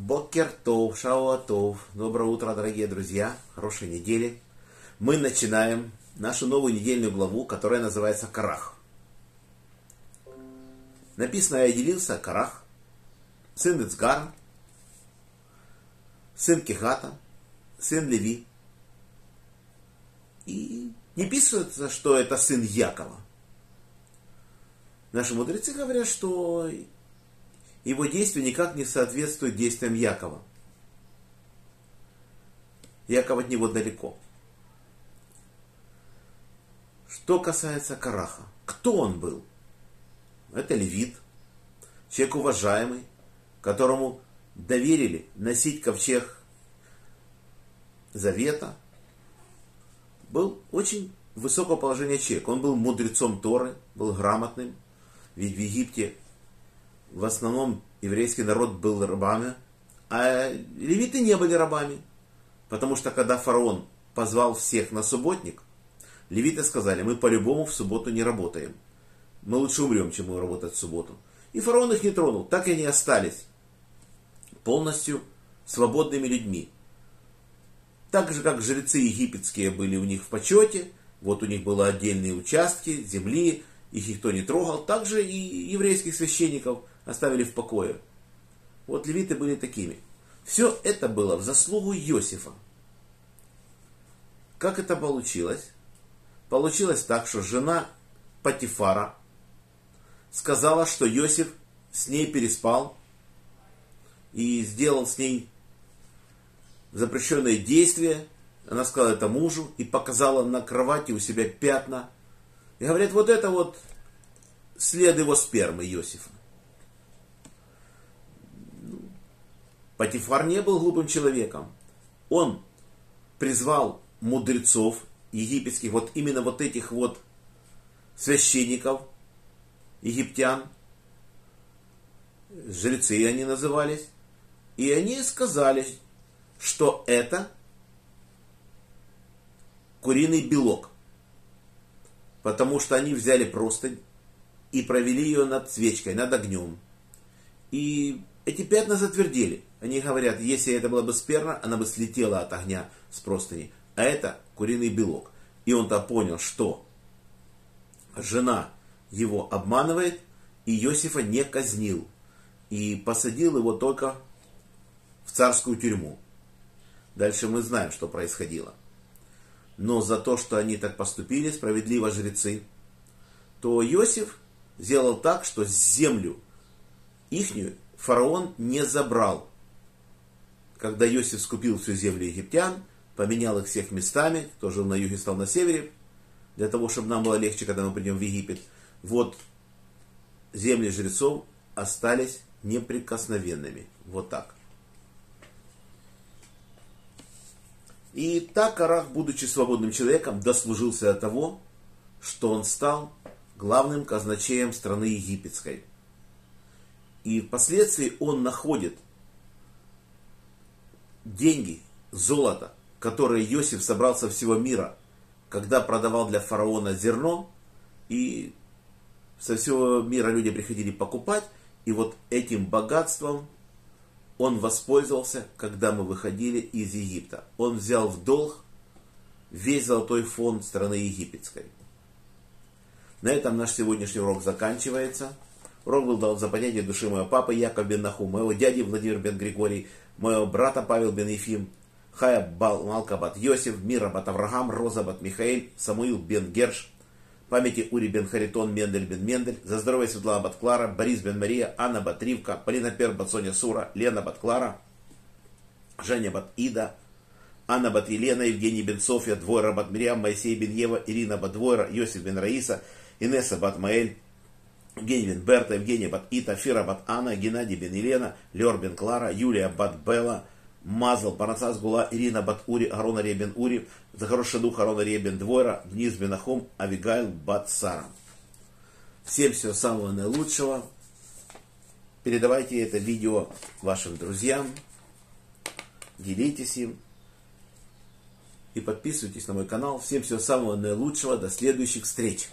Бокер Тов, Шауатов. Доброе утро, дорогие друзья. Хорошей недели. Мы начинаем нашу новую недельную главу, которая называется Карах. Написано, я делился Карах, сын Ицгара, сын Кихата, сын Леви. И не пишется, что это сын Якова. Наши мудрецы говорят, что его действия никак не соответствуют действиям Якова. Яков от него далеко. Что касается Караха, кто он был? Это левит, человек уважаемый, которому доверили носить ковчег завета, был очень высокого положения человек. Он был мудрецом Торы, был грамотным, ведь в Египте в основном еврейский народ был рабами, а левиты не были рабами. Потому что когда фараон позвал всех на субботник, левиты сказали, мы по-любому в субботу не работаем. Мы лучше умрем, чем мы работать в субботу. И фараон их не тронул. Так и они остались полностью свободными людьми. Так же, как жрецы египетские были у них в почете, вот у них были отдельные участки земли, их никто не трогал, так же и еврейских священников оставили в покое. Вот левиты были такими. Все это было в заслугу Иосифа. Как это получилось? Получилось так, что жена Патифара сказала, что Иосиф с ней переспал и сделал с ней запрещенные действия. Она сказала это мужу и показала на кровати у себя пятна. И говорят, вот это вот след его спермы Иосифа. Патифар не был глупым человеком. Он призвал мудрецов египетских, вот именно вот этих вот священников, египтян, жрецы они назывались, и они сказали, что это куриный белок, потому что они взяли простынь и провели ее над свечкой, над огнем. И эти пятна затвердели. Они говорят, если это была бы сперма, она бы слетела от огня с простыни. А это куриный белок. И он-то понял, что жена его обманывает, и Иосифа не казнил. И посадил его только в царскую тюрьму. Дальше мы знаем, что происходило. Но за то, что они так поступили, справедливо жрецы, то Иосиф сделал так, что землю ихнюю фараон не забрал. Когда Иосиф скупил всю землю египтян, поменял их всех местами, кто жил на юге, стал на севере, для того, чтобы нам было легче, когда мы придем в Египет. Вот земли жрецов остались неприкосновенными. Вот так. И так Карах, будучи свободным человеком, дослужился до того, что он стал главным казначеем страны египетской. И впоследствии он находит деньги, золото, которые Иосиф собрал со всего мира, когда продавал для фараона зерно, и со всего мира люди приходили покупать, и вот этим богатством он воспользовался, когда мы выходили из Египта. Он взял в долг весь золотой фонд страны египетской. На этом наш сегодняшний урок заканчивается. Урок был дан за понятие души моего папы Яков бен Наху, моего дяди Владимир бен Григорий, моего брата Павел бен Ефим, Хая Бал Малкабат Йосиф, Мира бат Авраам, Роза бат Михаил, Самуил бен Герш, памяти Ури бен Харитон, Мендель бен Мендель, за здоровье Светлана бат Клара, Борис бен Мария, Анна бат Ривка, Полина Пер бат Соня Сура, Лена бат Клара, Женя бат Ида, Анна бат Елена, Евгений бен Софья, Двойра бат Мириам, Моисей бен Ева, Ирина бат Двойра, Йосиф бен Раиса, Инесса бат Маэль, Евгений бен Берта, Евгения бат Ита, Фира бат Анна, Геннадий бен Елена, бен Клара, Юлия бат Белла, Мазал, Парасас Гула, Ирина бат Ури, Арон Ария бен Ури, за хороший дух Арон Ария бен Двойра, Днис бен Ахом, Авигайл бат Сара. Всем всего самого наилучшего. Передавайте это видео вашим друзьям. Делитесь им. И подписывайтесь на мой канал. Всем всего самого наилучшего. До следующих встреч.